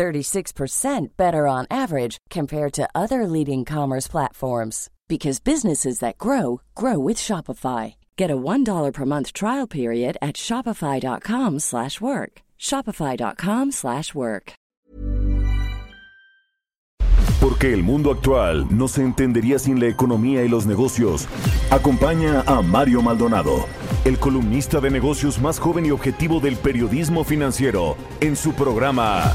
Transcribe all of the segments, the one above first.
36% better on average compared to other leading commerce platforms because businesses that grow grow with Shopify. Get a $1 per month trial period at shopify.com/work. shopify.com/work. Porque el mundo actual no se entendería sin la economía y los negocios. Acompaña a Mario Maldonado, el columnista de negocios más joven y objetivo del periodismo financiero, en su programa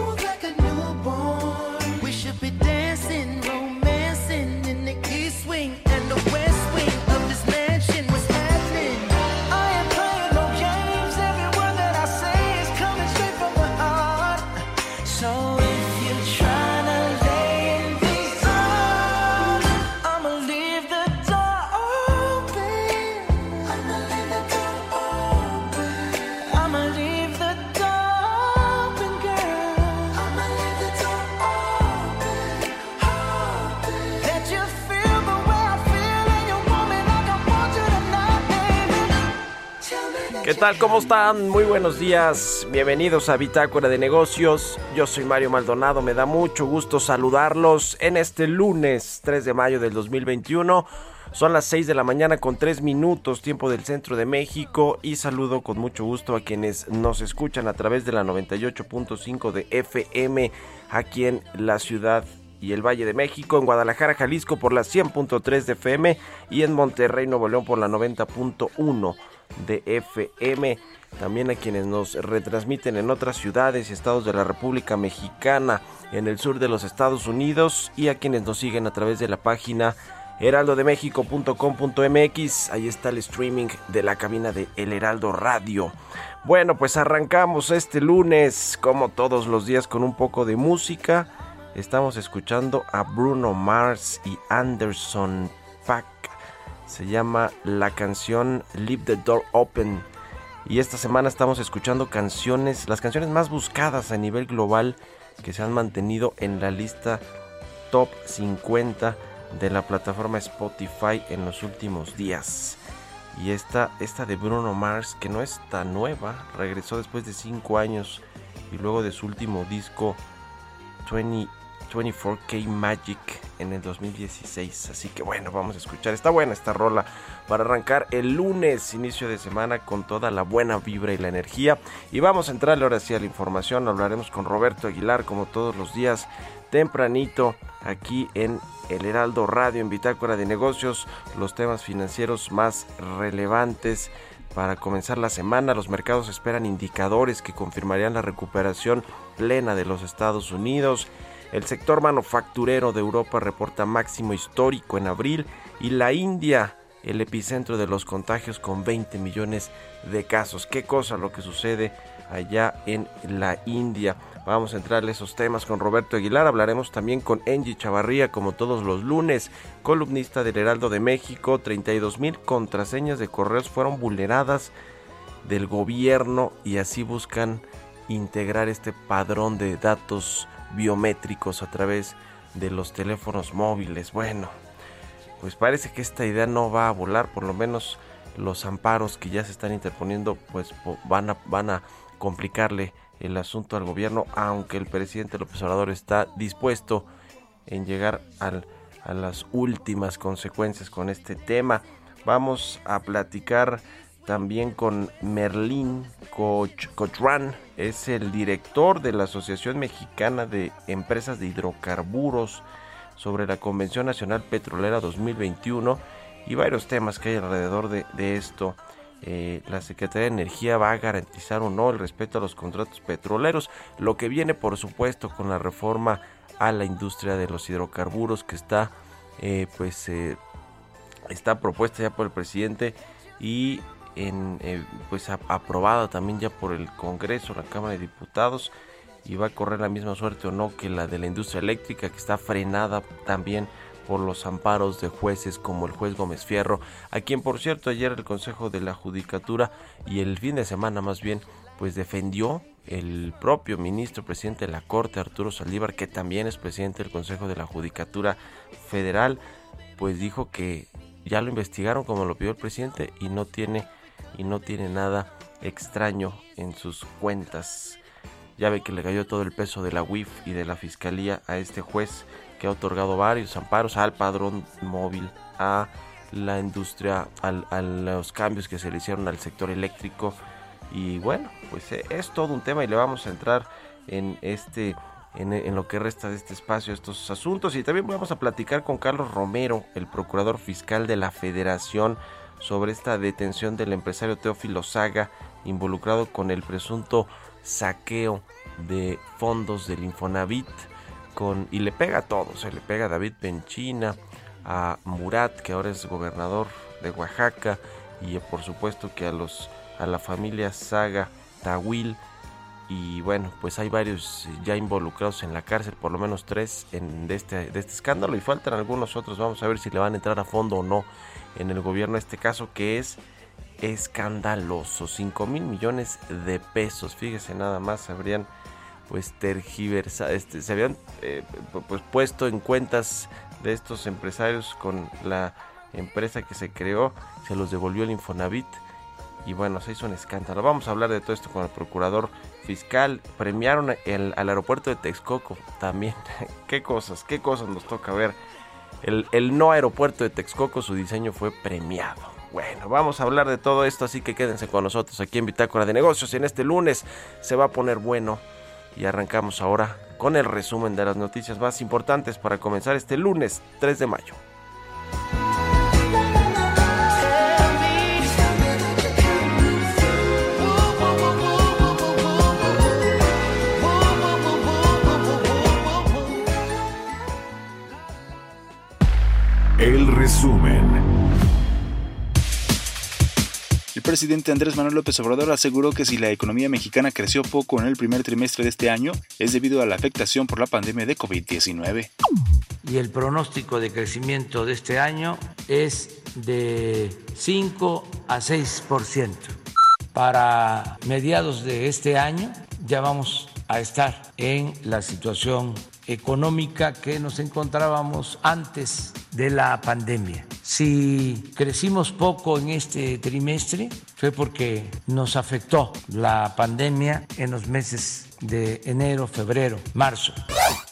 ¿Qué tal? ¿Cómo están? Muy buenos días. Bienvenidos a Bitácora de Negocios. Yo soy Mario Maldonado. Me da mucho gusto saludarlos en este lunes 3 de mayo del 2021. Son las 6 de la mañana con 3 minutos, tiempo del centro de México. Y saludo con mucho gusto a quienes nos escuchan a través de la 98.5 de FM aquí en la ciudad y el Valle de México, en Guadalajara, Jalisco por la 100.3 de FM y en Monterrey, Nuevo León por la 90.1 de FM. También a quienes nos retransmiten en otras ciudades y estados de la República Mexicana, en el sur de los Estados Unidos y a quienes nos siguen a través de la página heraldodemexico.com.mx. Ahí está el streaming de la cabina de El Heraldo Radio. Bueno, pues arrancamos este lunes, como todos los días, con un poco de música. Estamos escuchando a Bruno Mars y Anderson Pack. Se llama la canción Leave the Door Open. Y esta semana estamos escuchando canciones, las canciones más buscadas a nivel global que se han mantenido en la lista top 50 de la plataforma Spotify en los últimos días. Y esta, esta de Bruno Mars, que no es tan nueva, regresó después de 5 años y luego de su último disco 20, 24K Magic en el 2016. Así que bueno, vamos a escuchar. Está buena esta rola para arrancar el lunes, inicio de semana, con toda la buena vibra y la energía. Y vamos a entrarle ahora sí a la información. Hablaremos con Roberto Aguilar, como todos los días, tempranito, aquí en El Heraldo Radio, en Bitácora de Negocios, los temas financieros más relevantes. Para comenzar la semana, los mercados esperan indicadores que confirmarían la recuperación plena de los Estados Unidos. El sector manufacturero de Europa reporta máximo histórico en abril y la India, el epicentro de los contagios con 20 millones de casos. Qué cosa lo que sucede allá en la India. Vamos a entrarle esos temas con Roberto Aguilar. Hablaremos también con Angie Chavarría, como todos los lunes, columnista del Heraldo de México. 32 mil contraseñas de correos fueron vulneradas del gobierno y así buscan integrar este padrón de datos biométricos a través de los teléfonos móviles. Bueno, pues parece que esta idea no va a volar, por lo menos los amparos que ya se están interponiendo pues van a, van a complicarle el asunto al gobierno, aunque el presidente López Obrador está dispuesto en llegar al, a las últimas consecuencias con este tema. Vamos a platicar también con Merlín Coch Cochran, es el director de la Asociación Mexicana de Empresas de Hidrocarburos sobre la Convención Nacional Petrolera 2021 y varios temas que hay alrededor de, de esto. Eh, la Secretaría de Energía va a garantizar o no el respeto a los contratos petroleros, lo que viene por supuesto con la reforma a la industria de los hidrocarburos que está eh, pues eh, está propuesta ya por el presidente y en, eh, pues aprobada también ya por el Congreso, la Cámara de Diputados y va a correr la misma suerte o no que la de la industria eléctrica que está frenada también por los amparos de jueces como el juez Gómez Fierro, a quien por cierto ayer el Consejo de la Judicatura y el fin de semana más bien pues defendió el propio ministro presidente de la Corte Arturo Saldívar que también es presidente del Consejo de la Judicatura Federal pues dijo que ya lo investigaron como lo pidió el presidente y no tiene y no tiene nada extraño en sus cuentas. Ya ve que le cayó todo el peso de la UIF y de la fiscalía a este juez que ha otorgado varios amparos al padrón móvil, a la industria, a los cambios que se le hicieron al sector eléctrico. Y bueno, pues eh, es todo un tema y le vamos a entrar en este en, lo que resta de este espacio estos asuntos y también vamos a platicar con Carlos Romero, el procurador fiscal de la Federación, sobre esta detención del empresario Teófilo Saga involucrado con el presunto saqueo de fondos del Infonavit con, y le pega a todos, se le pega a David Penchina, a Murat, que ahora es gobernador de Oaxaca, y por supuesto que a los a la familia Saga Tawil y bueno, pues hay varios ya involucrados en la cárcel, por lo menos tres en, de, este, este escándalo y faltan algunos otros, vamos a ver si le van a entrar a fondo o no en el gobierno este caso que es escandaloso, 5 mil millones de pesos, fíjese nada más, habrían pues tergiversado, este, se habían eh, pues puesto en cuentas de estos empresarios con la empresa que se creó, se los devolvió el Infonavit y bueno, se hizo un escándalo. Vamos a hablar de todo esto con el procurador fiscal. Premiaron el, al aeropuerto de Texcoco también. qué cosas, qué cosas nos toca ver. El, el no aeropuerto de Texcoco, su diseño fue premiado. Bueno, vamos a hablar de todo esto, así que quédense con nosotros aquí en Bitácora de Negocios. En este lunes se va a poner bueno y arrancamos ahora con el resumen de las noticias más importantes para comenzar este lunes 3 de mayo. Resumen. El presidente Andrés Manuel López Obrador aseguró que si la economía mexicana creció poco en el primer trimestre de este año, es debido a la afectación por la pandemia de COVID-19. Y el pronóstico de crecimiento de este año es de 5 a 6%. Para mediados de este año ya vamos a estar en la situación económica que nos encontrábamos antes de la pandemia. Si crecimos poco en este trimestre fue porque nos afectó la pandemia en los meses de enero, febrero, marzo.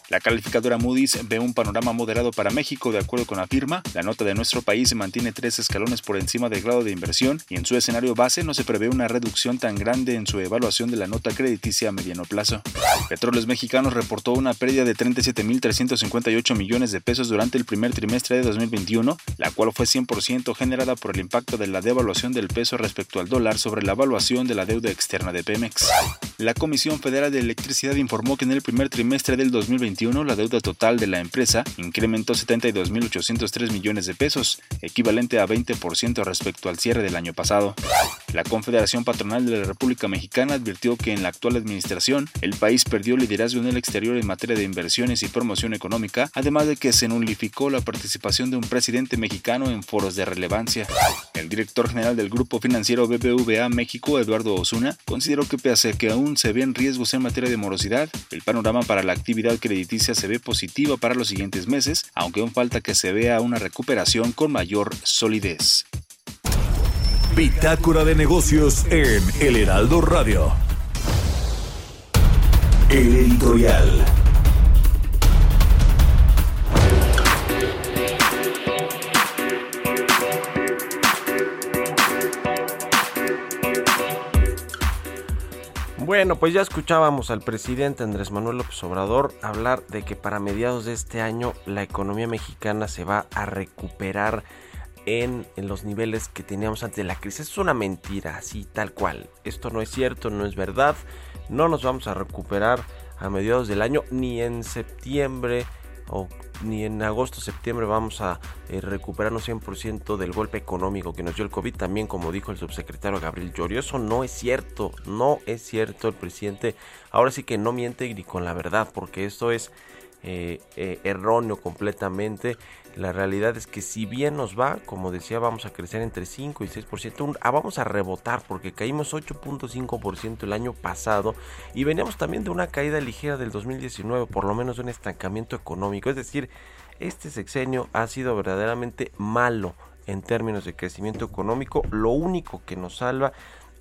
La calificadora Moody's ve un panorama moderado para México de acuerdo con la firma. La nota de nuestro país se mantiene tres escalones por encima del grado de inversión y en su escenario base no se prevé una reducción tan grande en su evaluación de la nota crediticia a mediano plazo. Petróleos Mexicanos reportó una pérdida de 37.358 millones de pesos durante el primer trimestre de 2021, la cual fue 100% generada por el impacto de la devaluación del peso respecto al dólar sobre la evaluación de la deuda externa de Pemex. La Comisión Federal de Electricidad informó que en el primer trimestre del 2021 la deuda total de la empresa incrementó 72.803 millones de pesos, equivalente a 20% respecto al cierre del año pasado. La Confederación Patronal de la República Mexicana advirtió que en la actual administración el país perdió liderazgo en el exterior en materia de inversiones y promoción económica, además de que se nulificó la participación de un presidente mexicano en foros de relevancia. El director general del grupo financiero BBVA México, Eduardo Osuna, consideró que pese a que aún se ven riesgos en materia de morosidad, el panorama para la actividad crediticia se ve positiva para los siguientes meses, aunque aún falta que se vea una recuperación con mayor solidez. Bitácora de negocios en El Heraldo Radio. El editorial. Bueno, pues ya escuchábamos al presidente Andrés Manuel López Obrador hablar de que para mediados de este año la economía mexicana se va a recuperar en, los niveles que teníamos antes de la crisis. Es una mentira, así tal cual. Esto no es cierto, no es verdad. No nos vamos a recuperar a mediados del año ni en septiembre ni en agosto, septiembre vamos a eh, recuperarnos 100% del golpe económico que nos dio el COVID, también como dijo el subsecretario Gabriel Llorio. Eso no es cierto, no es cierto. El presidente ahora sí que no miente ni con la verdad, porque esto es eh, eh, erróneo completamente. La realidad es que si bien nos va, como decía, vamos a crecer entre 5 y 6%, ah, vamos a rebotar porque caímos 8.5% el año pasado y veníamos también de una caída ligera del 2019, por lo menos de un estancamiento económico. Es decir, este sexenio ha sido verdaderamente malo en términos de crecimiento económico. Lo único que nos salva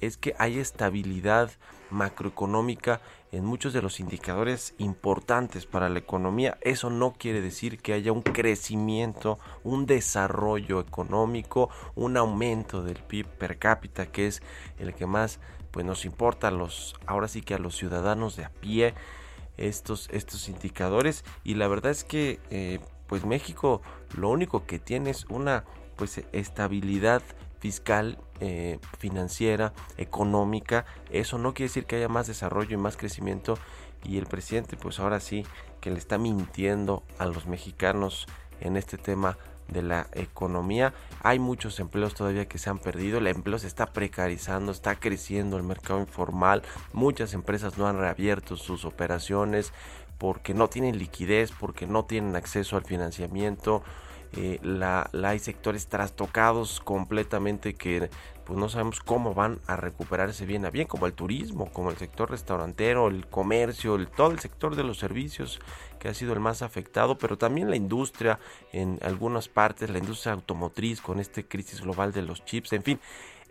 es que hay estabilidad macroeconómica en muchos de los indicadores importantes para la economía. Eso no quiere decir que haya un crecimiento, un desarrollo económico, un aumento del PIB per cápita, que es el que más pues nos importa a los ahora sí que a los ciudadanos de a pie estos estos indicadores y la verdad es que eh, pues México lo único que tiene es una pues estabilidad fiscal, eh, financiera, económica. Eso no quiere decir que haya más desarrollo y más crecimiento. Y el presidente, pues ahora sí, que le está mintiendo a los mexicanos en este tema de la economía. Hay muchos empleos todavía que se han perdido, el empleo se está precarizando, está creciendo el mercado informal, muchas empresas no han reabierto sus operaciones porque no tienen liquidez, porque no tienen acceso al financiamiento, eh, la, hay sectores trastocados completamente que pues no sabemos cómo van a recuperarse bien a bien, como el turismo, como el sector restaurantero, el comercio, el, todo el sector de los servicios que ha sido el más afectado, pero también la industria en algunas partes, la industria automotriz con este crisis global de los chips, en fin,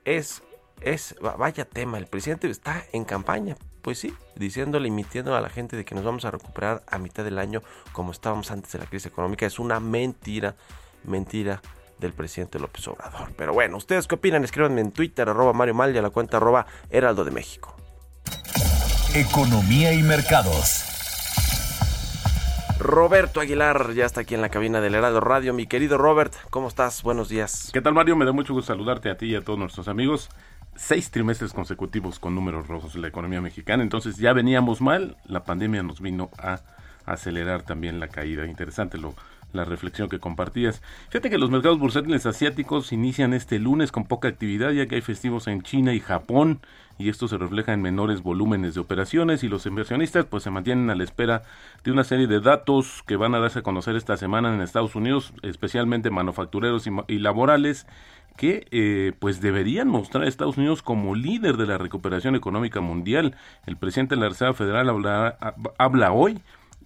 es, es vaya tema, el presidente está en campaña, pues sí, diciéndole y mintiendo a la gente de que nos vamos a recuperar a mitad del año como estábamos antes de la crisis económica. Es una mentira, mentira del presidente López Obrador. Pero bueno, ¿ustedes qué opinan? Escríbanme en Twitter, arroba Mario Mal y a la cuenta arroba Heraldo de México. Economía y mercados. Roberto Aguilar ya está aquí en la cabina del Heraldo Radio. Mi querido Robert, ¿cómo estás? Buenos días. ¿Qué tal Mario? Me da mucho gusto saludarte a ti y a todos nuestros amigos seis trimestres consecutivos con números rojos en la economía mexicana. Entonces ya veníamos mal, la pandemia nos vino a acelerar también la caída. Interesante lo, la reflexión que compartías. Fíjate que los mercados bursátiles asiáticos inician este lunes con poca actividad ya que hay festivos en China y Japón y esto se refleja en menores volúmenes de operaciones y los inversionistas pues se mantienen a la espera de una serie de datos que van a darse a conocer esta semana en Estados Unidos, especialmente manufactureros y, y laborales que eh, pues deberían mostrar a Estados Unidos como líder de la recuperación económica mundial. El presidente de la Reserva Federal habla, habla hoy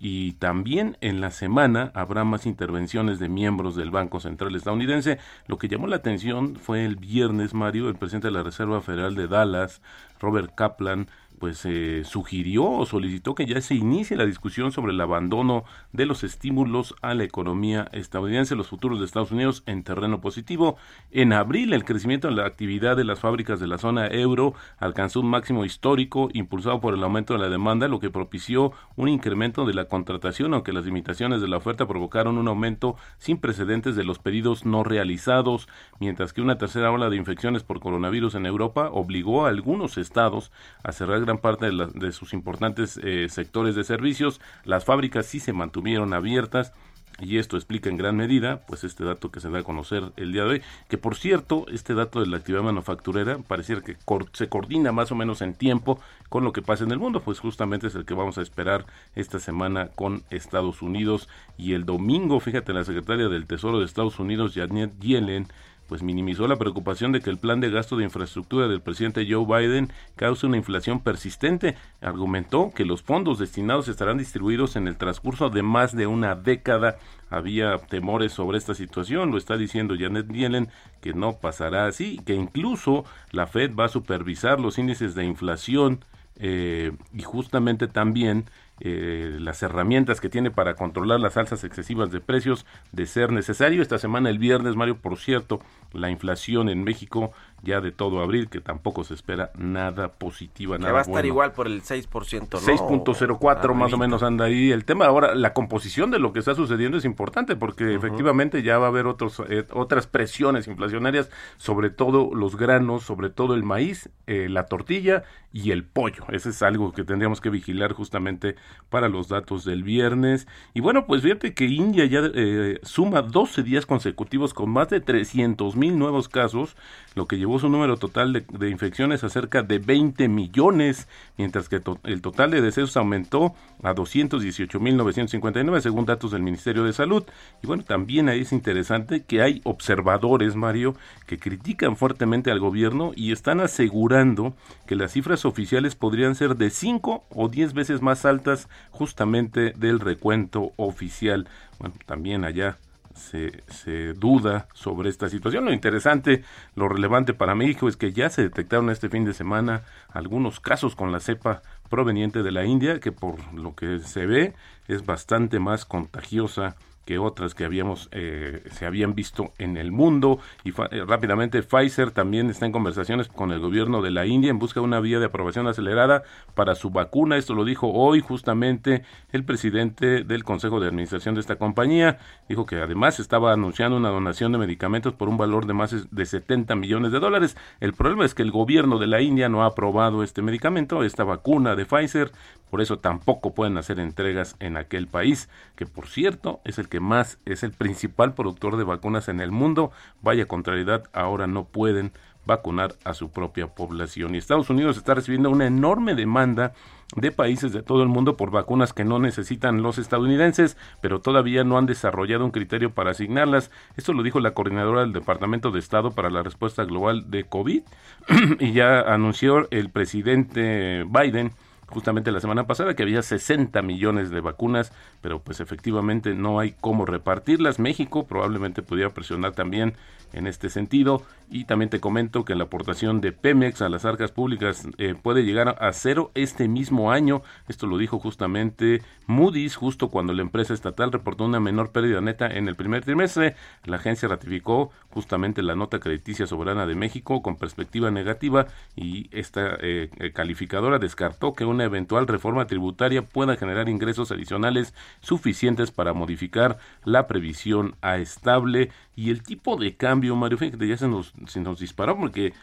y también en la semana habrá más intervenciones de miembros del Banco Central estadounidense. Lo que llamó la atención fue el viernes, Mario, el presidente de la Reserva Federal de Dallas, Robert Kaplan, pues eh, sugirió o solicitó que ya se inicie la discusión sobre el abandono de los estímulos a la economía estadounidense, los futuros de Estados Unidos en terreno positivo. En abril, el crecimiento en la actividad de las fábricas de la zona euro alcanzó un máximo histórico impulsado por el aumento de la demanda, lo que propició un incremento de la contratación, aunque las limitaciones de la oferta provocaron un aumento sin precedentes de los pedidos no realizados, mientras que una tercera ola de infecciones por coronavirus en Europa obligó a algunos estados a cerrar parte de, sus importantes eh, sectores de servicios. Las fábricas sí se mantuvieron abiertas y esto explica en gran medida pues este dato que se da a conocer el día de hoy que por cierto este dato de la actividad manufacturera pareciera que se coordina más o menos en tiempo con lo que pasa en el mundo pues justamente es el que vamos a esperar esta semana con Estados Unidos y el domingo fíjate la secretaria del Tesoro de Estados Unidos Janet Yellen pues minimizó la preocupación de que el plan de gasto de infraestructura del presidente Joe Biden cause una inflación persistente. Argumentó que los fondos destinados estarán distribuidos en el transcurso de más de una década. Había temores sobre esta situación, lo está diciendo Janet Yellen, que no pasará así, que incluso la Fed va a supervisar los índices de inflación eh, y justamente también eh, las herramientas que tiene para controlar las alzas excesivas de precios de ser necesario. Esta semana, el viernes, Mario, por cierto, la inflación en México ya de todo abril, que tampoco se espera nada positiva, Que nada va a estar bueno. igual por el 6%, ¿no? 6.04 más o menos anda ahí. El tema ahora, la composición de lo que está sucediendo es importante porque efectivamente ya va a haber otros, eh, otras presiones inflacionarias, sobre todo los granos, sobre todo el maíz, eh, la tortilla y el pollo. Ese es algo que tendríamos que vigilar justamente para los datos del viernes. Y bueno, pues fíjate que India ya eh, suma 12 días consecutivos con más de 300 mil nuevos casos, lo que llevó su número total de, infecciones a cerca de 20 millones, mientras que el total de decesos aumentó a 218.959 según datos del Ministerio de Salud. Y bueno, también ahí es interesante que hay observadores, Mario, que critican fuertemente al gobierno y están asegurando que las cifras oficiales podrían ser de 5 o 10 veces más altas justamente del recuento oficial. Bueno, también allá se, se duda sobre esta situación. Lo interesante, lo relevante para México es que ya se detectaron este fin de semana algunos casos con la cepa proveniente de la India, que por lo que se ve es bastante más contagiosa que otras que habíamos eh, se habían visto en el mundo. Y eh, rápidamente Pfizer también está en conversaciones con el gobierno de la India en busca de una vía de aprobación acelerada para su vacuna. Esto lo dijo hoy justamente el presidente del consejo de administración de esta compañía. Dijo que además estaba anunciando una donación de medicamentos por un valor de más de 70 millones de dólares. El problema es que el gobierno de la India no ha aprobado este medicamento esta vacuna de Pfizer. Por eso tampoco pueden hacer entregas en aquel país, que por cierto es el que más, es el principal productor de vacunas en el mundo. Vaya contrariedad, ahora no pueden vacunar a su propia población. Y Estados Unidos está recibiendo una enorme demanda de países de todo el mundo por vacunas que no necesitan los estadounidenses, pero todavía no han desarrollado un criterio para asignarlas. Esto lo dijo la coordinadora del Departamento de Estado para la Respuesta Global de COVID y ya anunció el presidente Biden justamente la semana pasada que había 60 millones de vacunas, pero pues efectivamente no hay cómo repartirlas. México probablemente pudiera presionar también en este sentido y también te comento que la aportación de Pemex a las arcas públicas eh, puede llegar a cero este mismo año. Esto lo dijo justamente Moody's justo cuando la empresa estatal reportó una menor pérdida neta en el primer trimestre. La agencia ratificó justamente la nota crediticia soberana de México con perspectiva negativa y esta eh, eh, calificadora descartó que una eventual reforma tributaria pueda generar ingresos adicionales suficientes para modificar la previsión a estable y el tipo de cambio, Mario, fíjate, ya se nos, se nos disparó porque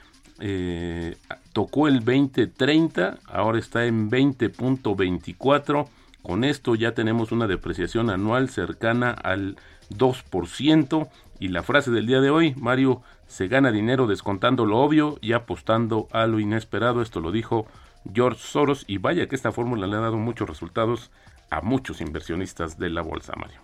eh, tocó el 20.30, ahora está en 20.24. Con esto ya tenemos una depreciación anual cercana al 2%. Y la frase del día de hoy, Mario, se gana dinero descontando lo obvio y apostando a lo inesperado. Esto lo dijo George Soros. Y vaya que esta fórmula le ha dado muchos resultados a muchos inversionistas de la bolsa, Mario.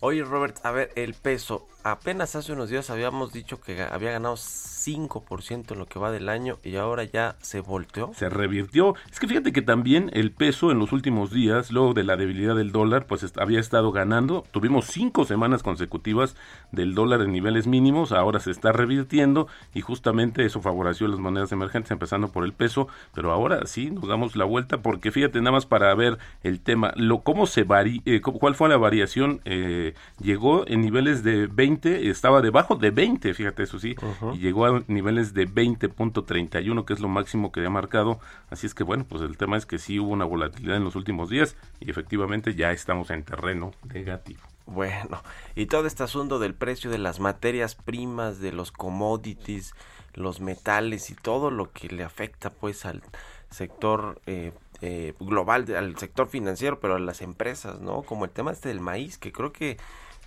Oye, Robert, a ver, el peso. Apenas hace unos días habíamos dicho que había ganado 5% en lo que va del año y ahora ya se volteó. se revirtió. Es que fíjate que también el peso en los últimos días, luego de la debilidad del dólar, pues había estado ganando. Tuvimos cinco semanas consecutivas del dólar en niveles mínimos, ahora se está revirtiendo y justamente eso favoreció las monedas emergentes, empezando por el peso, pero ahora sí nos damos la vuelta porque fíjate nada más para ver el tema, lo cómo se vari, eh, cuál fue la variación, eh, llegó en niveles de 20, estaba debajo de 20, fíjate eso sí, y llegó a niveles de 20.31, que es lo máximo que ha marcado. Así es que bueno, pues el tema es que sí hubo una volatilidad en los últimos días y efectivamente ya estamos en terreno negativo. Bueno, y todo este asunto del precio de las materias primas, de los commodities, los metales y todo lo que le afecta pues al sector eh, eh, global, al sector financiero, pero a las empresas, ¿no? Como el tema este del maíz, que creo que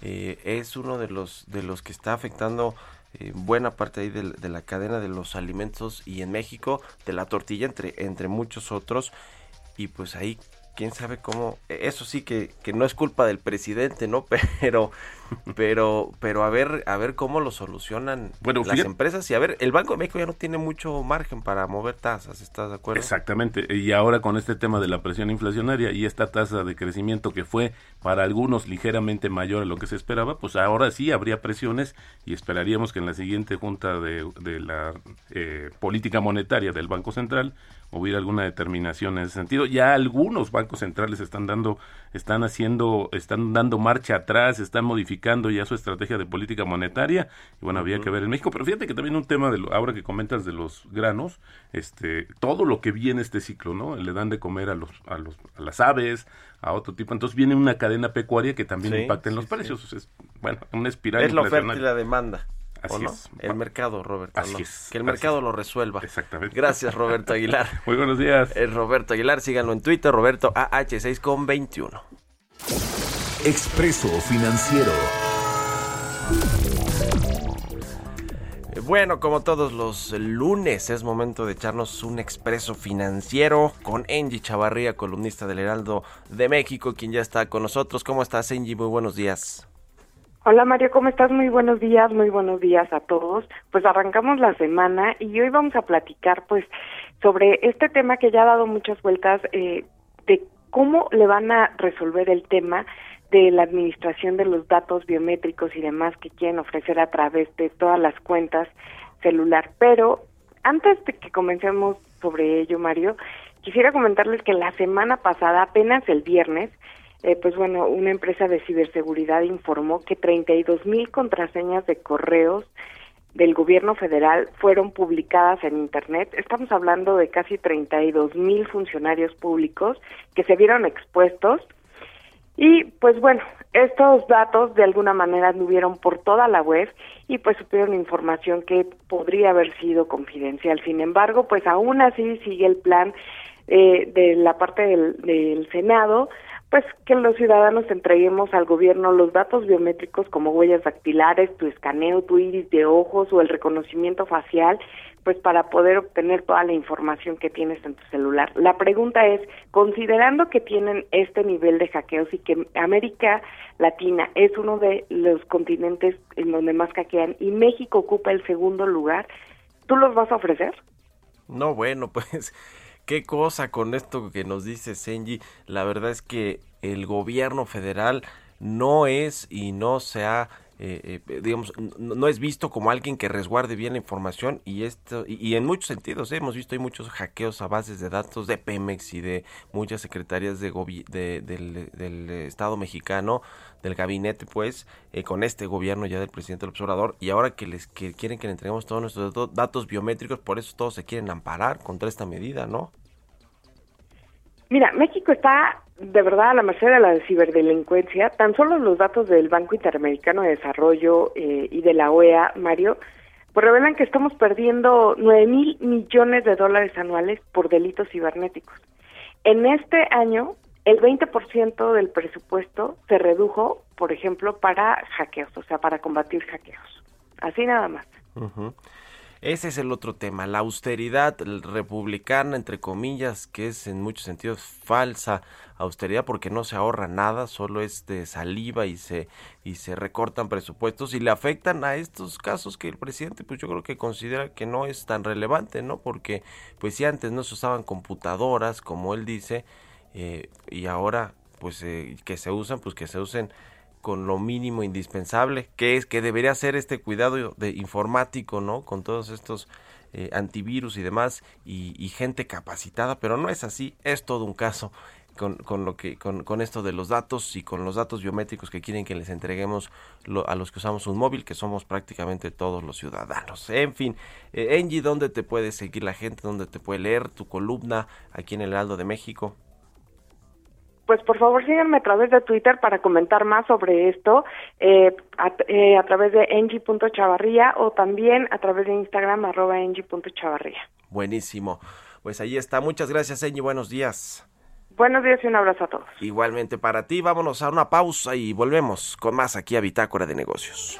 eh, es uno de los de los que está afectando eh, buena parte ahí del- de, la cadena de los alimentos y en México de la tortilla entre entre muchos otros. Y pues ahí quién sabe cómo eso sí que, que no es culpa del presidente no pero pero pero a ver a ver cómo lo solucionan Bueno, las fíjate- empresas y a ver el Banco de México ya no tiene mucho margen para mover tasas estás de acuerdo Exactamente, y ahora con este tema de la presión inflacionaria y esta tasa de crecimiento que fue para algunos ligeramente mayor a lo que se esperaba, pues ahora sí habría presiones y esperaríamos que en la siguiente junta de, de la eh, política monetaria del Banco Central hubiera alguna determinación en ese sentido. Ya algunos bancos bancos centrales están dando, están haciendo, están dando marcha atrás, están modificando ya su estrategia de política monetaria. Y bueno, había que ver en México. Pero fíjate que también un tema de lo, ahora que comentas de los granos, este, todo lo que viene este ciclo, ¿no? Le dan de comer a los, a los, a las aves, a otro tipo. Entonces viene una cadena pecuaria que también Sí, impacta en sí, los precios. Es, bueno, una espiral. Es la oferta y la demanda. ¿O Así no? es. El mercado, Roberto. Así ¿no? es, Que el así mercado es. lo resuelva. Exactamente. Gracias, Roberto Aguilar. Muy buenos días. Es Roberto Aguilar, síganlo en Twitter, Roberto AH6 con 21. Expreso Financiero. Eh, Bueno, como todos los lunes, es momento de echarnos un expreso financiero con Angie Chavarría, columnista del Heraldo de México, quien ya está con nosotros. ¿Cómo estás, Angie? Muy buenos días. Hola Mario, ¿cómo estás? Muy buenos días, muy buenos días a todos. Pues arrancamos la semana y hoy vamos a platicar pues sobre este tema que ya ha dado muchas vueltas eh, de cómo le van a resolver el tema de la administración de los datos biométricos y demás que quieren ofrecer a través de todas las cuentas celular. Pero antes de que comencemos sobre ello, Mario, quisiera comentarles que la semana pasada, apenas el viernes, eh, pues bueno, una empresa de ciberseguridad informó que 32 mil contraseñas de correos del gobierno federal fueron publicadas en Internet. Estamos hablando de casi 32 mil funcionarios públicos que se vieron expuestos. Y pues bueno, estos datos de alguna manera anduvieron por toda la web y pues supieron información que podría haber sido confidencial. Sin embargo, pues aún así sigue el plan eh, de la parte del, del Senado pues que los ciudadanos entreguemos al gobierno los datos biométricos como huellas dactilares, tu escaneo, tu iris de ojos o el reconocimiento facial, pues para poder obtener toda la información que tienes en tu celular. La pregunta es, considerando que tienen este nivel de hackeos y que América Latina es uno de los continentes en donde más hackean y México ocupa el segundo lugar, ¿tú los vas a ofrecer? No, bueno, pues qué cosa con esto que nos dice Senji. La verdad es que el gobierno federal no es y no se ha, eh, eh, digamos, n- no es visto como alguien que resguarde bien la información y esto y, en muchos sentidos ¿eh? hemos visto hay muchos hackeos a bases de datos de Pemex y de muchas secretarías de, de- del, Estado mexicano del gabinete pues eh, con este gobierno ya del presidente López Obrador y ahora que les que quieren que le entreguemos todos nuestros datos biométricos por eso todos se quieren amparar contra esta medida no Mira, México está de verdad a la merced de la ciberdelincuencia. Tan solo los datos del Banco Interamericano de Desarrollo eh, y de la OEA, Mario, pues revelan que estamos perdiendo 9 mil millones de dólares anuales por delitos cibernéticos. En este año, el 20% del presupuesto se redujo, por ejemplo, para hackeos, o sea, para combatir hackeos. Así nada más. Ujú. Ese es el otro tema, la austeridad republicana, entre comillas, que es en muchos sentidos falsa austeridad porque no se ahorra nada, solo es de saliva y se y se recortan presupuestos y le afectan a estos casos que el presidente pues yo creo que considera que no es tan relevante, ¿no? Porque pues si antes no se usaban computadoras, como él dice, eh, y ahora pues eh, que se usan, pues que se usen con lo mínimo indispensable, que es que debería ser este cuidado de informático, ¿no? Con todos estos eh, antivirus y demás y, gente capacitada, pero no es así, es todo un caso con, con lo que con, con esto de los datos y con los datos biométricos que quieren que les entreguemos lo- a los que usamos un móvil, que somos prácticamente todos los ciudadanos. En fin, eh, Angie, ¿dónde te puede seguir la gente? ¿Dónde te puede leer tu columna aquí en el Heraldo de México? Pues por favor síganme a través de Twitter para comentar más sobre esto, eh, a, eh, a través de engie.chavarría o también a través de Instagram arroba engie.chavarría. Buenísimo. Pues ahí está. Muchas gracias, Angie. Buenos días. Buenos días y un abrazo a todos. Igualmente para ti, vámonos a una pausa y volvemos con más aquí a Bitácora de Negocios.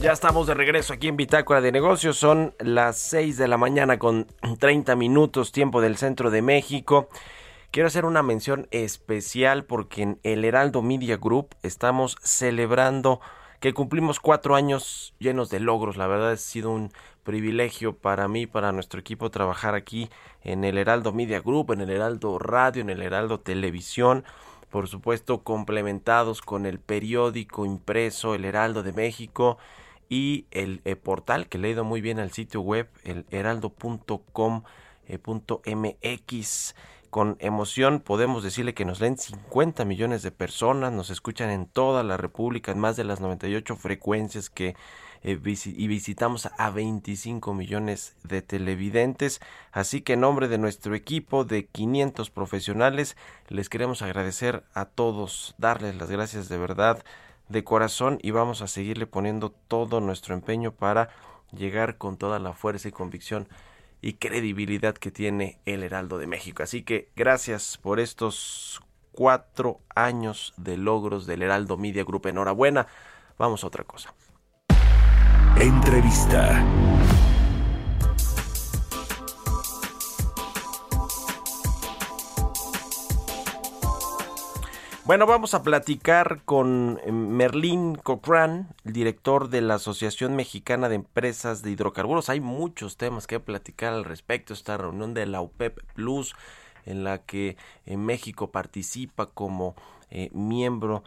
Ya estamos de regreso aquí en Bitácora de Negocios. Son las 6 de la mañana con 30 minutos tiempo del centro de México. Quiero hacer una mención especial porque en el Heraldo Media Group estamos celebrando que cumplimos cuatro años llenos de logros. La verdad ha sido un privilegio para mí, para nuestro equipo, trabajar aquí en el Heraldo Media Group, en el Heraldo Radio, en el Heraldo Televisión por supuesto complementados con el periódico impreso El Heraldo de México y el eh, portal que le ha ido muy bien al sitio web, el heraldo.com.mx. Eh, con emoción podemos decirle que nos leen 50 millones de personas, nos escuchan en toda la República, en más de las 98 frecuencias que eh, y visitamos a 25 millones de televidentes. Así que en nombre de nuestro equipo de 500 profesionales, les queremos agradecer a todos, darles las gracias de verdad, de corazón y vamos a seguirle poniendo todo nuestro empeño para llegar con toda la fuerza y convicción y credibilidad que tiene el Heraldo de México. Así que gracias por estos cuatro años de logros del Heraldo Media Group. Enhorabuena. Vamos a otra cosa. Entrevista. Bueno, vamos a platicar con eh, Merlín Cochran, el director de la Asociación Mexicana de Empresas de Hidrocarburos. Hay muchos temas que platicar al respecto. Esta reunión de la UPEP Plus, en la que eh, México participa como eh, miembro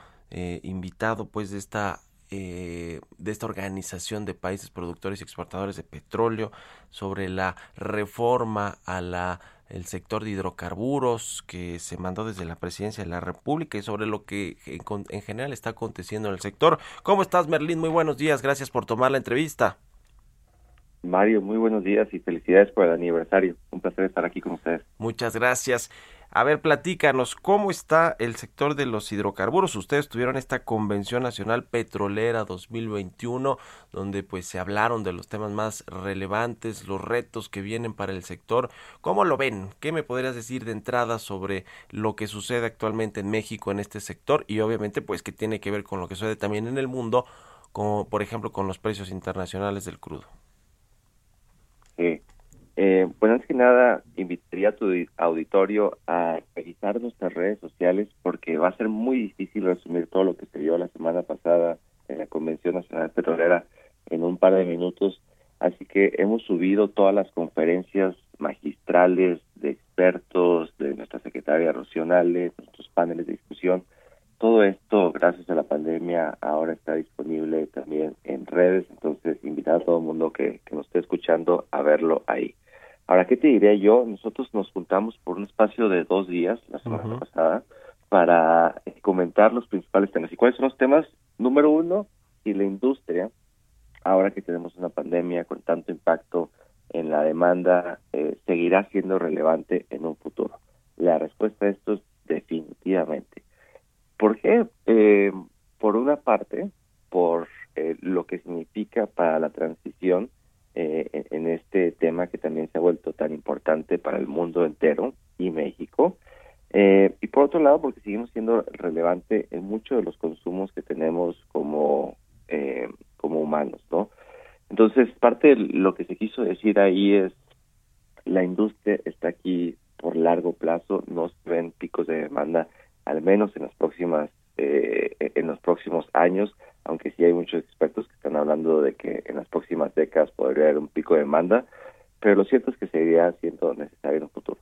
invitado pues de esta eh, de esta organización de países productores y exportadores de petróleo sobre la reforma a la el sector de hidrocarburos que se mandó desde la presidencia de la República y sobre lo que en, en general está aconteciendo en el sector. ¿Cómo estás, Merlín? Muy buenos días. Gracias por tomar la entrevista. Mario, muy buenos días y felicidades por el aniversario. Un placer estar aquí con ustedes. Muchas gracias. A ver, platícanos, ¿cómo está el sector de los hidrocarburos? Ustedes tuvieron esta Convención Nacional Petrolera 2021, donde pues se hablaron de los temas más relevantes, los retos que vienen para el sector. ¿Cómo lo ven? ¿Qué me podrías decir de entrada sobre lo que sucede actualmente en México en este sector? Y obviamente pues que tiene que ver con lo que sucede también en el mundo, como por ejemplo con los precios internacionales del crudo. Eh, pues antes que nada, invitaría a tu auditorio a revisar nuestras redes sociales porque va a ser muy difícil resumir todo lo que se vio la semana pasada en la Convención Nacional Petrolera en un par de minutos. Así que hemos subido todas las conferencias magistrales de expertos, de nuestra secretaria Rocionales, nuestros paneles de discusión. Todo esto, gracias a la pandemia, ahora está disponible también en redes. Entonces, invitar a todo el mundo que, que nos esté escuchando a verlo ahí. Ahora, ¿qué te diré yo? Nosotros nos juntamos por un espacio de dos días la semana pasada para eh, comentar los principales temas. ¿Y cuáles son los temas? Número uno, si la industria, ahora que tenemos una pandemia con tanto impacto en la demanda, eh, seguirá siendo relevante en un futuro. La respuesta a esto es definitivamente. ¿Por qué? Eh, por una parte, por lo que significa para la transición eh, en este tema que también se ha vuelto tan importante para el mundo entero y México. Eh, y por otro lado, porque seguimos siendo relevante en muchos de los consumos que tenemos como, eh, como humanos, ¿no? Entonces, parte de lo que se quiso decir ahí es, la industria está aquí por largo plazo, no se ven picos de demanda, al menos en las próximas eh, en los próximos años, aunque sí hay muchos expertos que están hablando de que en las próximas décadas podría haber un pico de demanda, pero lo cierto es que seguiría siendo necesario en un futuro.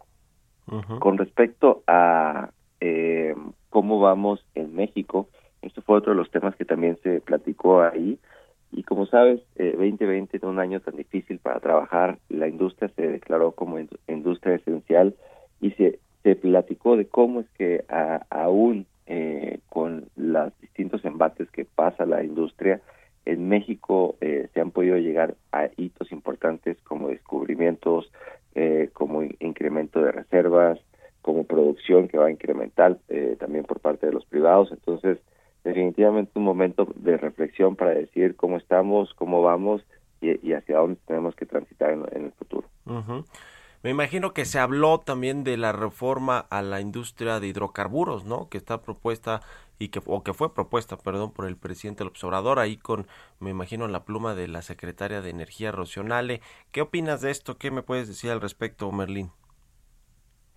Con respecto a eh, cómo vamos en México, esto fue otro de los temas que también se platicó ahí. Y como sabes, eh, 2020 en un año tan difícil para trabajar, la industria se declaró como industria esencial y se, se platicó de cómo es que aún eh, con los distintos embates que pasa la industria, en México eh, se han podido llegar a hitos importantes como descubrimientos, eh, como incremento de reservas, como producción que va a incrementar eh, también por parte de los privados. Entonces, definitivamente un momento de reflexión para decir cómo estamos, cómo vamos y, hacia dónde tenemos que transitar en, el futuro. Me imagino que se habló también de la reforma a la industria de hidrocarburos, ¿no? Que está propuesta y que o que fue propuesta, perdón, por el presidente del observador ahí con me imagino la pluma de la secretaria de Energía Rocionale. ¿Qué opinas de esto? ¿Qué me puedes decir al respecto, Merlín?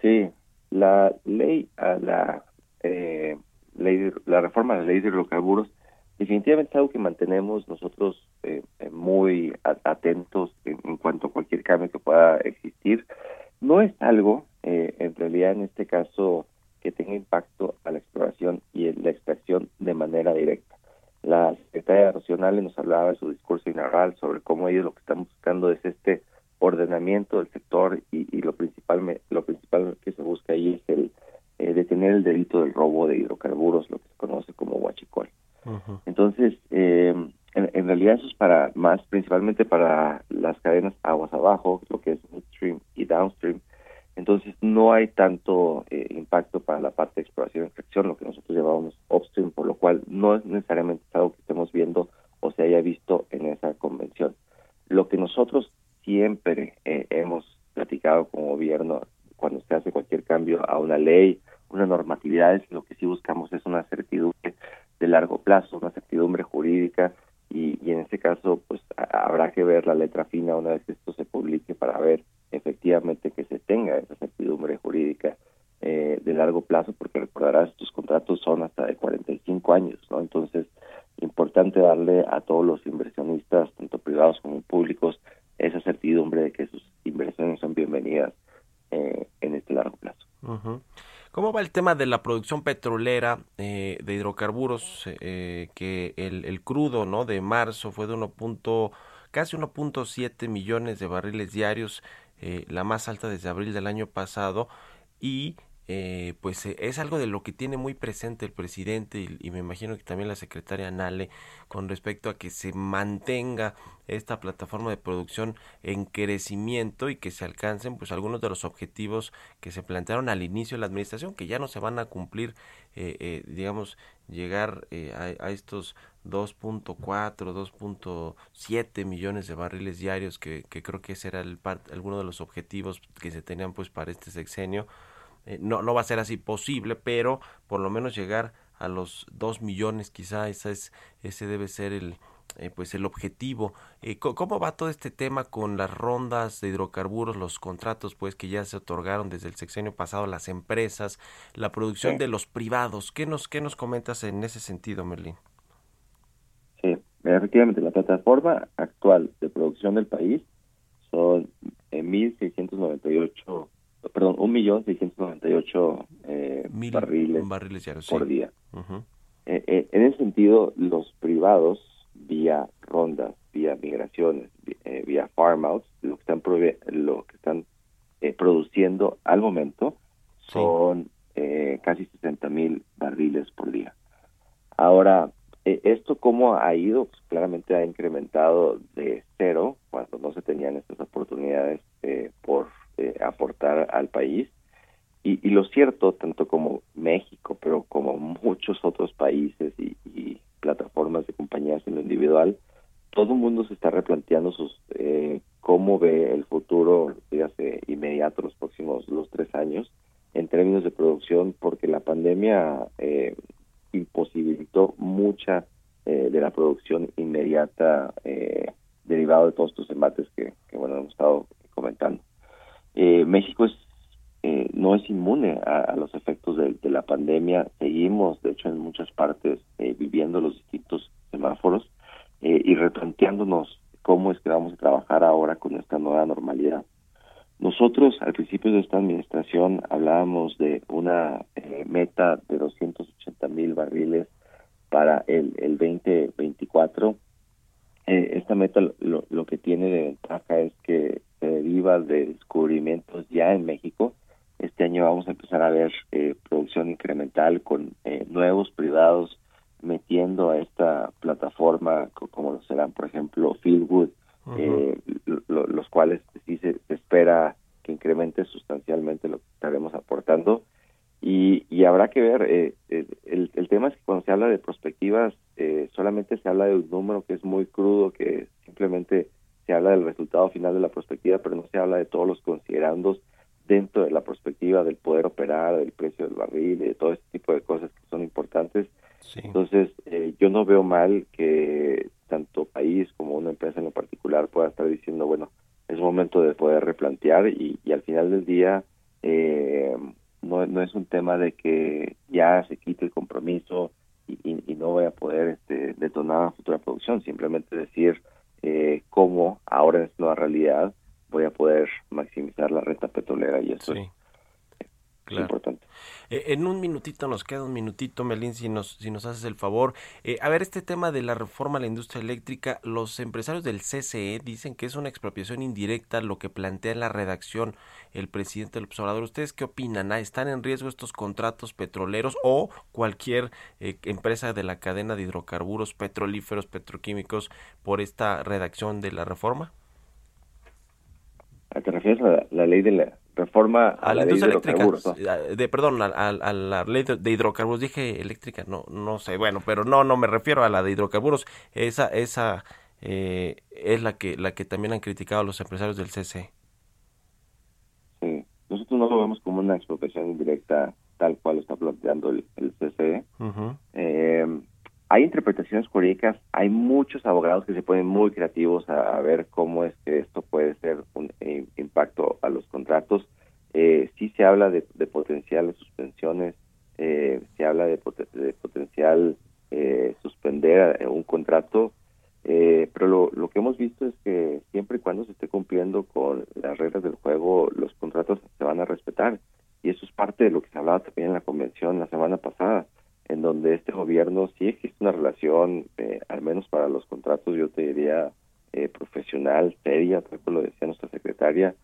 Sí, la ley a la eh, ley la reforma a la ley de hidrocarburos definitivamente es algo que mantenemos nosotros eh, eh, muy atentos en, cuanto a cambio que pueda existir. No es algo, eh, en realidad en este caso, que tenga impacto a la exploración y en la extracción de manera directa. La secretaria Nacional nos hablaba en su discurso inaugural sobre cómo ellos lo que están buscando es este ordenamiento del sector y, lo principal lo principal que se busca ahí es el detener el delito del robo de hidrocarburos, lo que se conoce como huachicol. Entonces, eh, en, realidad eso es para más, principalmente para las cadenas aguas abajo, lo que es upstream y downstream. Entonces no hay tanto eh, impacto para la parte de exploración y extracción, lo que nosotros llamamos upstream, por lo cual no es necesariamente algo que estemos viendo o se haya visto en esa convención. Lo que nosotros siempre eh, hemos platicado como gobierno cuando se hace cualquier cambio a una ley, una normatividad, es lo que sí buscamos es una certidumbre de largo plazo, una certidumbre jurídica caso pues habrá que ver la letra fina una vez que esto se publique para ver efectivamente que se tenga esa certidumbre jurídica eh, de largo plazo porque recordarás estos contratos son hasta de 45 años, ¿no? Entonces importante darle a todos los inversionistas, tanto privados como públicos, esa certidumbre de que sus inversiones son bienvenidas eh, en este largo plazo. ¿Cómo va el tema de la producción petrolera eh, de hidrocarburos? Eh, que el, crudo no de marzo fue de 1. casi 1.7 millones de barriles diarios, eh, la más alta desde abril del año pasado, y eh, pues eh, es algo de lo que tiene muy presente el presidente y, me imagino que también la secretaria Nale con respecto a que se mantenga esta plataforma de producción en crecimiento y que se alcancen pues algunos de los objetivos que se plantearon al inicio de la administración que ya no se van a cumplir eh, digamos llegar a, a, estos 2.4 2.7 millones de barriles diarios que, que creo que ese era el alguno de los objetivos que se tenían pues para este sexenio eh, no, no va a ser así posible, pero por lo menos llegar a los 2 millones quizá, esa es, ese debe ser el, eh, pues el objetivo. Eh, ¿Cómo va todo este tema con las rondas de hidrocarburos, los contratos pues que ya se otorgaron desde el sexenio pasado, las empresas, la producción de los privados? ¿Qué nos, ¿Qué nos comentas en ese sentido, Merlín? Sí, efectivamente, la plataforma actual de producción del país son 1.698 perdón, un millón seiscientos noventa y ocho eh, barriles, por día. Eh, eh, en ese sentido, los privados, vía rondas, vía migraciones, vía farm outs, lo que están, lo que están produciendo al momento son casi 60 mil barriles por día. Ahora, ¿esto cómo ha ido? Pues claramente ha incrementado de cero cuando no se tenían estas oportunidades por aportar al país. Y, y, lo cierto, tanto como México, pero como muchos otros países y, plataformas de compañías en lo individual, todo el mundo se está replanteando sus eh, cómo ve el futuro, dígase, inmediato, los próximos los tres años, en términos de producción, porque la pandemia eh, imposibilitó mucha eh, de la producción inmediata eh, derivado de todos estos embates que, que bueno hemos estado comentando. Eh, México es, eh, no es inmune a, los efectos de, la pandemia. Seguimos, de hecho, en muchas partes eh, viviendo los distintos semáforos y replanteándonos cómo es que vamos a trabajar ahora con esta nueva normalidad. Nosotros al principio de esta administración hablábamos de una meta de 280 mil barriles para el, el 2024. esta meta lo, que tiene de ventaja es que deriva de descubrimientos ya en México. Este año vamos a empezar a ver eh, producción incremental con eh, nuevos privados metiendo a esta plataforma, como lo serán, por ejemplo, Fieldwood, eh, los cuales sí se, espera que incremente sustancialmente lo que estaremos aportando. Y, y habrá que ver, el, el tema es que cuando se habla de perspectivas, solamente se habla de un número que es muy crudo, que simplemente se habla del resultado final de la perspectiva, pero no se habla de todos los considerandos dentro de la perspectiva del poder operar, del precio del barril de todo este tipo de cosas que son importantes. Entonces, eh, yo no veo mal que tanto país como una empresa en lo particular pueda estar diciendo, bueno, es momento de poder replantear y, al final del día eh, no, no es un tema de que ya se quite el compromiso y, y, no voy a poder este, detonar futura producción, simplemente decir eh, cómo ahora en esta nueva realidad voy a poder maximizar la renta petrolera y eso es importante. Eh, en un minutito, nos queda un minutito, Melín, si nos, si nos haces el favor. Eh, a ver, este tema de la reforma a la industria eléctrica, los empresarios del CCE dicen que es una expropiación indirecta lo que plantea en la redacción el presidente del observador. ¿Ustedes qué opinan? Ah, ¿Están en riesgo estos contratos petroleros o cualquier eh, empresa de la cadena de hidrocarburos petrolíferos, petroquímicos por esta redacción de la reforma? ¿Te refieres a la ley de la, reforma a, la, ley de hidrocarburos. De, perdón, a, la ley de, hidrocarburos, dije eléctrica, no no sé, bueno, pero no, no me refiero a la de hidrocarburos, esa esa eh, es la que la que también han criticado los empresarios del CC. Sí, nosotros no lo vemos como una expropiación indirecta tal cual está planteando el, el CCE. eh, hay interpretaciones jurídicas, hay muchos abogados que se ponen muy creativos a, ver cómo es que esto puede ser un eh, impacto a los contratos. Eh, sí se habla de, potenciales suspensiones, eh, se habla de, potencial eh, suspender un contrato, pero lo, lo que hemos visto es que siempre y cuando se esté cumpliendo con las reglas del juego, los contratos se van a respetar. Y eso es parte de lo que se hablaba también en la convención la semana pasada en donde este gobierno sí existe una relación, eh, al menos para los contratos, yo te diría, eh, profesional, seria, tal como lo decía nuestra secretaria.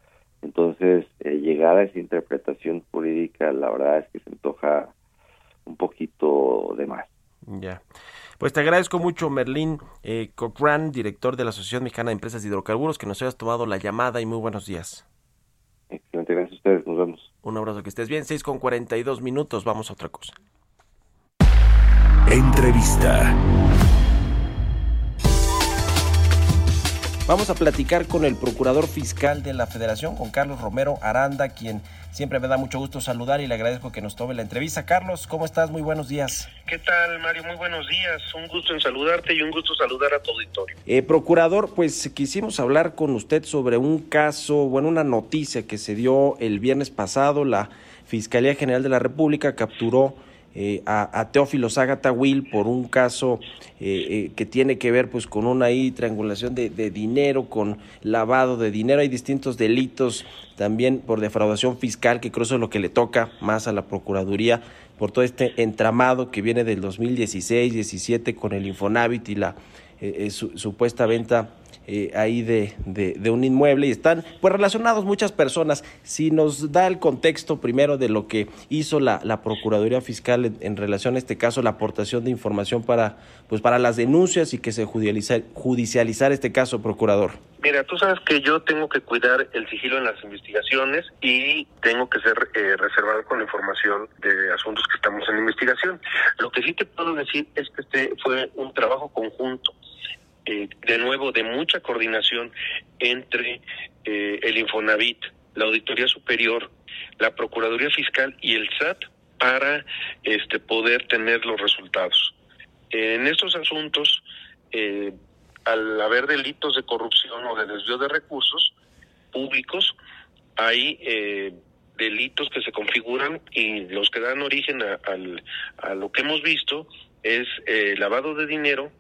Entonces, eh, llegar a esa interpretación jurídica, la verdad es que se antoja un poquito de más. Ya. Pues te agradezco mucho, Merlín eh, Cochran, director de la Asociación Mexicana de Empresas de Hidrocarburos, que nos hayas tomado la llamada y muy buenos días. Excelente, gracias a ustedes, nos vemos. Un abrazo, que estés bien. 6 con 42 minutos, vamos a otra cosa. Entrevista. Vamos a platicar con el procurador fiscal de la Federación, con Carlos Romero Aranda, quien siempre me da mucho gusto saludar y le agradezco que nos tome la entrevista. Carlos, ¿cómo estás? Muy buenos días. ¿Qué tal, Mario? Muy buenos días. Un gusto en saludarte y un gusto saludar a tu auditorio. Eh, procurador, pues quisimos hablar con usted sobre un caso, bueno, una noticia que se dio el viernes pasado. La Fiscalía General de la República capturó eh, a, Teófilo Zagata Will por un caso eh, eh, que tiene que ver pues con una ahí triangulación de, dinero, con lavado de dinero, hay distintos delitos también por defraudación fiscal, que creo eso es lo que le toca más a la Procuraduría por todo este entramado que viene del 2016-17 con el Infonavit y la supuesta venta eh, ahí de, de, un inmueble y están pues relacionados muchas personas. Si nos da el contexto primero de lo que hizo la, la Procuraduría Fiscal en, relación a este caso, la aportación de información para, pues para las denuncias y que se judicializar, judicializar este caso, Procurador. Mira, tú sabes que yo tengo que cuidar el sigilo en las investigaciones y tengo que ser eh, reservado con la información de asuntos que estamos en investigación. Lo que sí te puedo decir es que este fue un trabajo conjunto eh, de nuevo, de mucha coordinación entre eh, el Infonavit, la Auditoría Superior, la Procuraduría Fiscal y el SAT para este, poder tener los resultados. En estos asuntos, eh, al haber delitos de corrupción o de desvío de recursos públicos, hay delitos que se configuran y los que dan origen a, a lo que hemos visto es lavado de dinero,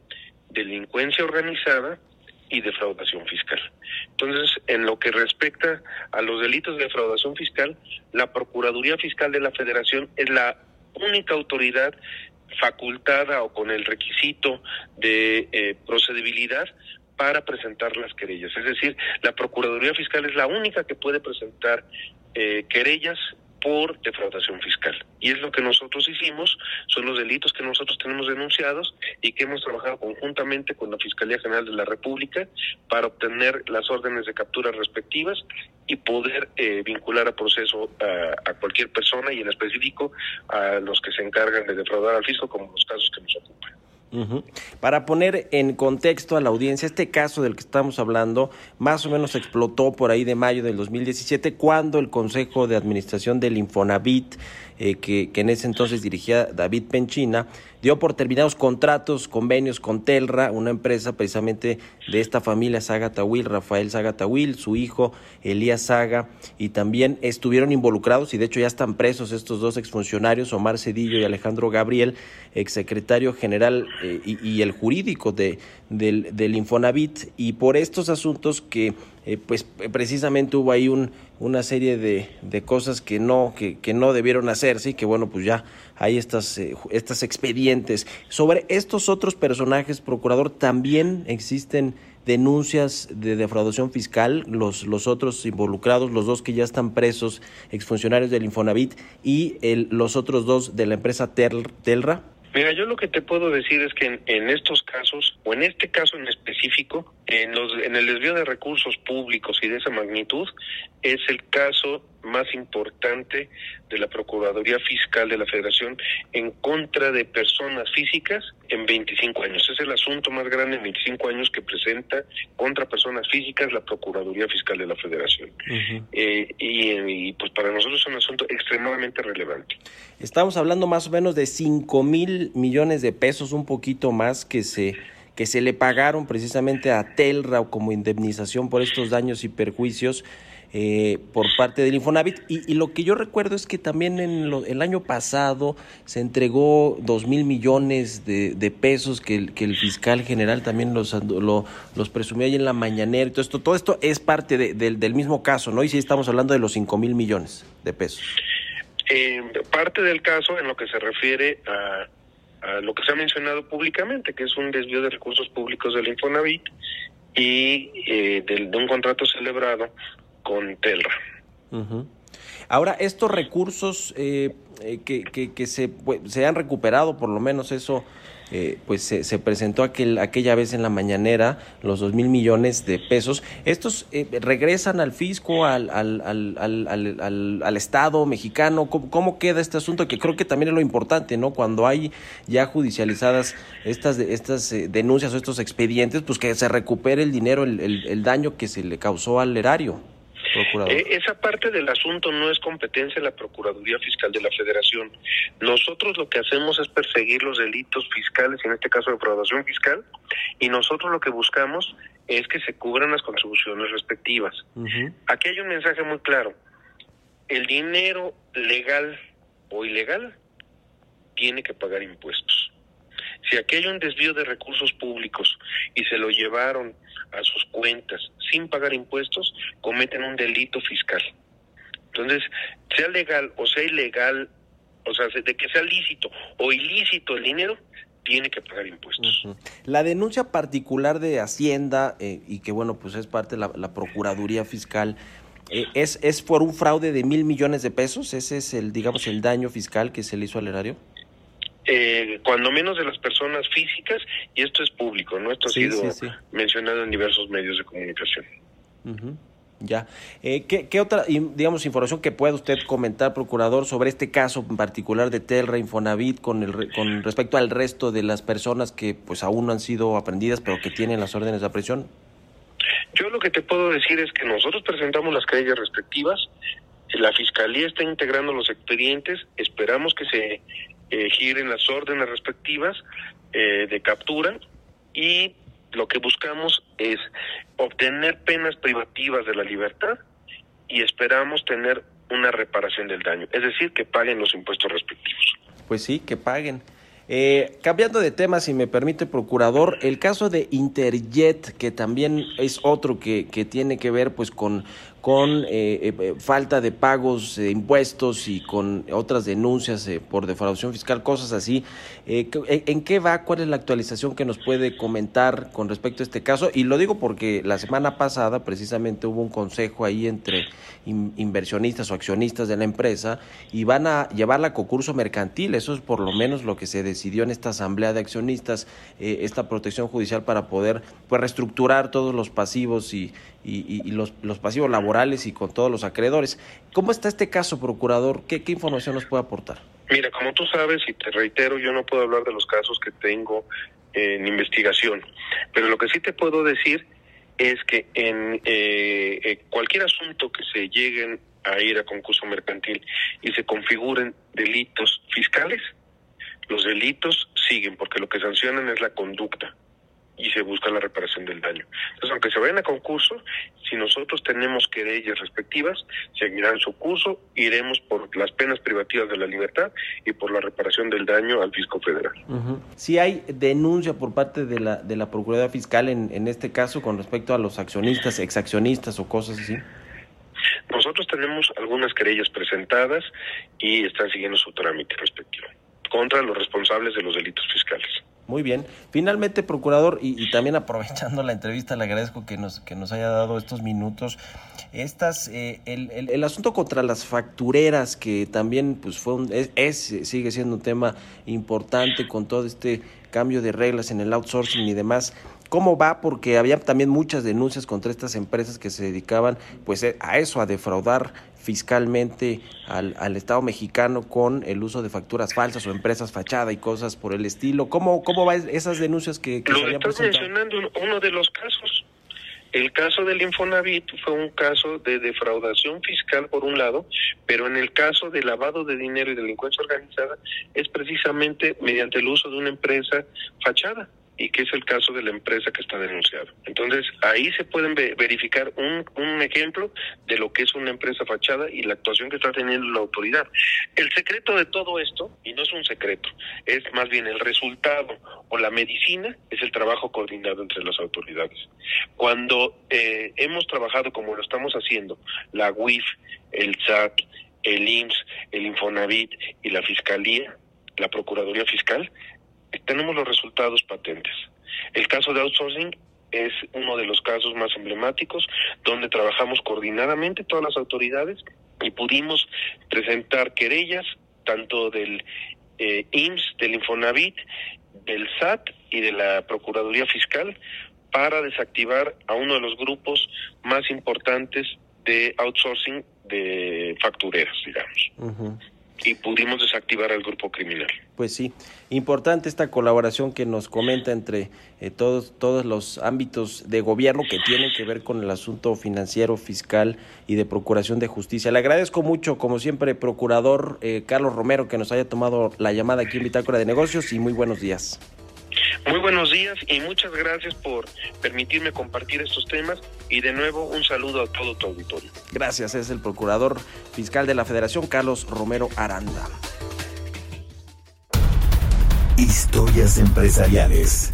delincuencia organizada y defraudación fiscal. Entonces, en lo que respecta a los delitos de defraudación fiscal, la Procuraduría Fiscal de la Federación es la única autoridad facultada o con el requisito de eh, procedibilidad para presentar las querellas. Es decir, la Procuraduría Fiscal es la única que puede presentar eh, querellas por defraudación fiscal. Y es lo que nosotros hicimos, son los delitos que nosotros tenemos denunciados y que hemos trabajado conjuntamente con la Fiscalía General de la República para obtener las órdenes de captura respectivas y poder eh, vincular a proceso a, a, cualquier persona y en específico a los que se encargan de defraudar al fisco como los casos que nos ocupan. Para poner en contexto a la audiencia, este caso del que estamos hablando más o menos explotó por ahí de mayo del 2017 cuando el Consejo de Administración del Infonavit, eh, que, que en ese entonces dirigía David Penchina, dio por terminados contratos, convenios con Telra, una empresa precisamente de esta familia Saga Tawil, Rafael Saga Tawil, su hijo Elías Saga, y también estuvieron involucrados y de hecho ya están presos estos dos exfuncionarios, Omar Cedillo y Alejandro Gabriel, exsecretario general eh, y, y el jurídico de, del, del Infonavit, y por estos asuntos que eh, pues precisamente hubo ahí un, una serie de, de cosas que no, que, que no debieron hacerse y que bueno, pues ya hay estas, eh, estas expedientes. Sobre estos otros personajes, procurador, también existen denuncias de defraudación fiscal, los, los otros involucrados, los dos que ya están presos, exfuncionarios del Infonavit, y el, los otros dos de la empresa Tel- Telra. Mira, yo lo que te puedo decir es que en, estos casos, o en este caso en específico, en, los, en el desvío de recursos públicos y de esa magnitud, es el caso más importante de la Procuraduría Fiscal de la Federación en contra de personas físicas en 25 años. Es el asunto más grande en 25 años que presenta contra personas físicas la Procuraduría Fiscal de la Federación. Eh, y, y, pues para nosotros es un asunto extremadamente relevante. Estamos hablando más o menos de 5 mil millones de pesos, un poquito más que se que se le pagaron precisamente a Telra como indemnización por estos daños y perjuicios eh, por parte del Infonavit. Y, lo que yo recuerdo es que también en lo- el año pasado se entregó dos mil millones de, de pesos que el, fiscal general también los, lo- los presumió ahí en la mañanera. Todo esto, todo esto es parte de- del, mismo caso, ¿no? Y sí estamos hablando de los 5 mil millones de pesos. Eh, parte del caso en lo que se refiere a, lo que se ha mencionado públicamente, que es un desvío de recursos públicos del Infonavit y eh, del- de un contrato celebrado con Telra. Ahora, estos recursos eh, eh, que, que, que se, pues, se han recuperado, por lo menos eso, eh, pues se, se presentó aquel, aquella vez en la mañanera, los dos mil millones de pesos. ¿Estos eh, regresan al fisco, al, al, al, al, Estado mexicano? ¿Cómo, ¿Cómo queda este asunto? Que creo que también es lo importante, ¿no? Cuando hay ya judicializadas estas, estas eh, denuncias o estos expedientes, pues que se recupere el dinero, el, el daño que se le causó al erario. Eh, esa parte del asunto no es competencia de la Procuraduría Fiscal de la Federación. Nosotros lo que hacemos es perseguir los delitos fiscales, en este caso de defraudación fiscal, y nosotros lo que buscamos es que se cubran las contribuciones respectivas. Aquí hay un mensaje muy claro. El dinero legal o ilegal tiene que pagar impuestos. Si aquí hay un desvío de recursos públicos y se lo llevaron a sus cuentas sin pagar impuestos, cometen un delito fiscal. Entonces, sea legal o sea ilegal, o sea, de que sea lícito o ilícito el dinero, tiene que pagar impuestos. La denuncia particular de Hacienda, eh, y que bueno, pues es parte de la, la Procuraduría Fiscal, eh, es, ¿es por un fraude de mil millones de pesos? ¿Ese es el, digamos, el daño fiscal que se le hizo al erario? Eh, cuando menos de las personas físicas, y esto es público, ¿no? Esto Sí, ha sido sí, sí. mencionado en diversos medios de comunicación. Ya. Eh, ¿qué, qué otra, digamos, información que pueda usted comentar, procurador, sobre este caso en particular de Telra Infonavit con, el, con respecto al resto de las personas que pues aún no han sido aprendidas, pero que tienen las órdenes de aprehensión? Yo lo que te puedo decir es que nosotros presentamos las querellas respectivas, la Fiscalía está integrando los expedientes, esperamos que se eh, giren las órdenes respectivas eh, de captura y lo que buscamos es obtener penas privativas de la libertad y esperamos tener una reparación del daño, es decir, que paguen los impuestos respectivos. Pues sí, que paguen. Eh, cambiando de tema, si me permite, procurador, el caso de Interjet, que también es otro que, que tiene que ver pues con, con eh, eh, falta de pagos de impuestos y con otras denuncias eh, por defraudación fiscal, cosas así. Eh, ¿en- ¿En qué va? ¿Cuál es la actualización que nos puede comentar con respecto a este caso? Y lo digo porque la semana pasada precisamente hubo un consejo ahí entre in- inversionistas o accionistas de la empresa y van a llevarla a concurso mercantil. Eso es por lo menos lo que se decidió en esta asamblea de accionistas, esta protección judicial para poder pues reestructurar todos los pasivos y, y- y- los, los pasivos laborales y con todos los acreedores. ¿Cómo está este caso, procurador? ¿Qué, qué información nos puede aportar? Mira, como tú sabes y te reitero, yo no puedo hablar de los casos que tengo en investigación. Pero lo que sí te puedo decir es que en eh, eh, cualquier asunto que se lleguen a ir a concurso mercantil y se configuren delitos fiscales, los delitos siguen porque lo que sancionan es la conducta y se busca la reparación del daño. Entonces, aunque se vayan a concurso, si nosotros tenemos querellas respectivas, seguirán su curso, iremos por las penas privativas de la libertad y por la reparación del daño al fisco federal. Si hay denuncia por parte de la, de la Procuraduría Fiscal en, en este caso con respecto a los accionistas, exaccionistas o cosas así. Nosotros tenemos algunas querellas presentadas y están siguiendo su trámite respectivo contra los responsables de los delitos fiscales. Muy bien. Finalmente, procurador, y, también aprovechando la entrevista, le agradezco que nos, que nos haya dado estos minutos. Estas, eh, el, el, el, asunto contra las factureras, que también pues fue un, es, es, sigue siendo un tema importante con todo este cambio de reglas en el outsourcing y demás. ¿Cómo va? Porque había también muchas denuncias contra estas empresas que se dedicaban pues a eso, a defraudar fiscalmente al, al, Estado mexicano con el uso de facturas falsas o empresas fachada y cosas por el estilo. ¿Cómo, cómo van esas denuncias que, que Lo se habían estás presentado? mencionando uno de los casos. El caso del Infonavit fue un caso de defraudación fiscal por un lado, pero en el caso de lavado de dinero y delincuencia organizada es precisamente mediante el uso de una empresa fachada y que es el caso de la empresa que está denunciada. Entonces, ahí se pueden ve verificar un, un ejemplo de lo que es una empresa fachada y la actuación que está teniendo la autoridad. El secreto de todo esto, y no es un secreto, es más bien el resultado o la medicina, es el trabajo coordinado entre las autoridades. Cuando eh, hemos trabajado como lo estamos haciendo, la UIF, el SAT, el IMSS, el Infonavit y la Fiscalía, la Procuraduría Fiscal, tenemos los resultados patentes. El caso de outsourcing es uno de los casos más emblemáticos donde trabajamos coordinadamente todas las autoridades y pudimos presentar querellas tanto del eh, IMSS, del Infonavit, del SAT y de la Procuraduría Fiscal para desactivar a uno de los grupos más importantes de outsourcing de factureras, digamos. Uh y pudimos desactivar al grupo criminal. Pues sí, importante esta colaboración que nos comenta entre eh, todos, todos los ámbitos de gobierno que tienen que ver con el asunto financiero, fiscal y de procuración de justicia. Le agradezco mucho, como siempre, procurador eh, Carlos Romero, que nos haya tomado la llamada aquí en Bitácora de Negocios y muy buenos días. Muy buenos días y muchas gracias por permitirme compartir estos temas y de nuevo un saludo a todo tu auditorio. Gracias, es el procurador fiscal de la Federación, Carlos Romero Aranda. Historias empresariales.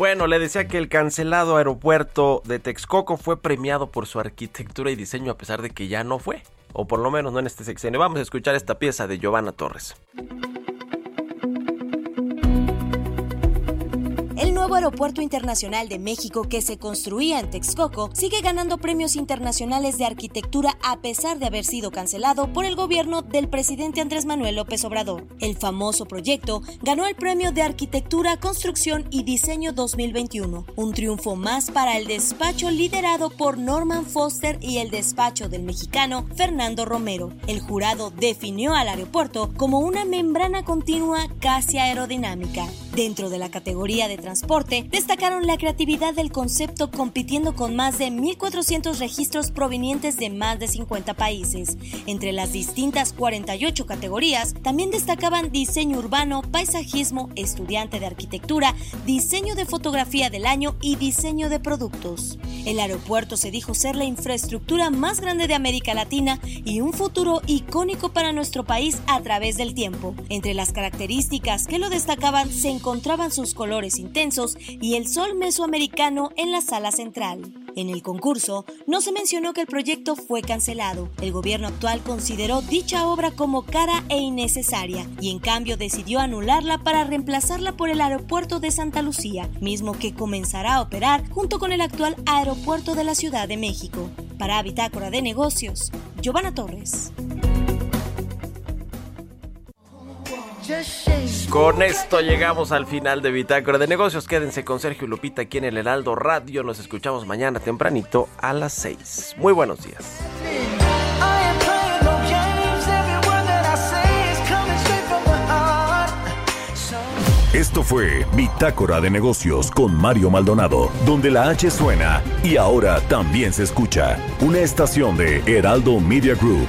Bueno, le decía que el cancelado aeropuerto de Texcoco fue premiado por su arquitectura y diseño a pesar de que ya no fue, o por lo menos no en este sexenio. Vamos a escuchar esta pieza de Giovanna Torres. Nuevo aeropuerto internacional de México que se construía en Texcoco sigue ganando premios internacionales de arquitectura a pesar de haber sido cancelado por el gobierno del presidente Andrés Manuel López Obrador. El famoso proyecto ganó el premio de Arquitectura, Construcción y Diseño 2021, un triunfo más para el despacho liderado por Norman Foster y el despacho del mexicano Fernando Romero. El jurado definió al aeropuerto como una membrana continua casi aerodinámica. Dentro de la categoría de transporte, destacaron la creatividad del concepto compitiendo con más de 1.400 registros provenientes de más de 50 países. Entre las distintas 48 categorías, también destacaban diseño urbano, paisajismo, estudiante de arquitectura, diseño de fotografía del año y diseño de productos. El aeropuerto se dijo ser la infraestructura más grande de América Latina y un futuro icónico para nuestro país a través del tiempo. Entre las características que lo destacaban se encontraban sus colores intensos y el sol mesoamericano en la sala central. En el concurso no se mencionó que el proyecto fue cancelado. El gobierno actual consideró dicha obra como cara e innecesaria y en cambio decidió anularla para reemplazarla por el aeropuerto de Santa Lucía, mismo que comenzará a operar junto con el actual aeropuerto de la Ciudad de México. Para Bitácora de Negocios, Giovanna Torres. Con esto llegamos al final de Bitácora de Negocios. Quédense con Sergio Lupita aquí en el Heraldo Radio. Nos escuchamos mañana tempranito a las 6. Muy buenos días. Esto fue Bitácora de Negocios con Mario Maldonado, donde la H suena y ahora también se escucha. Una estación de Heraldo Media Group.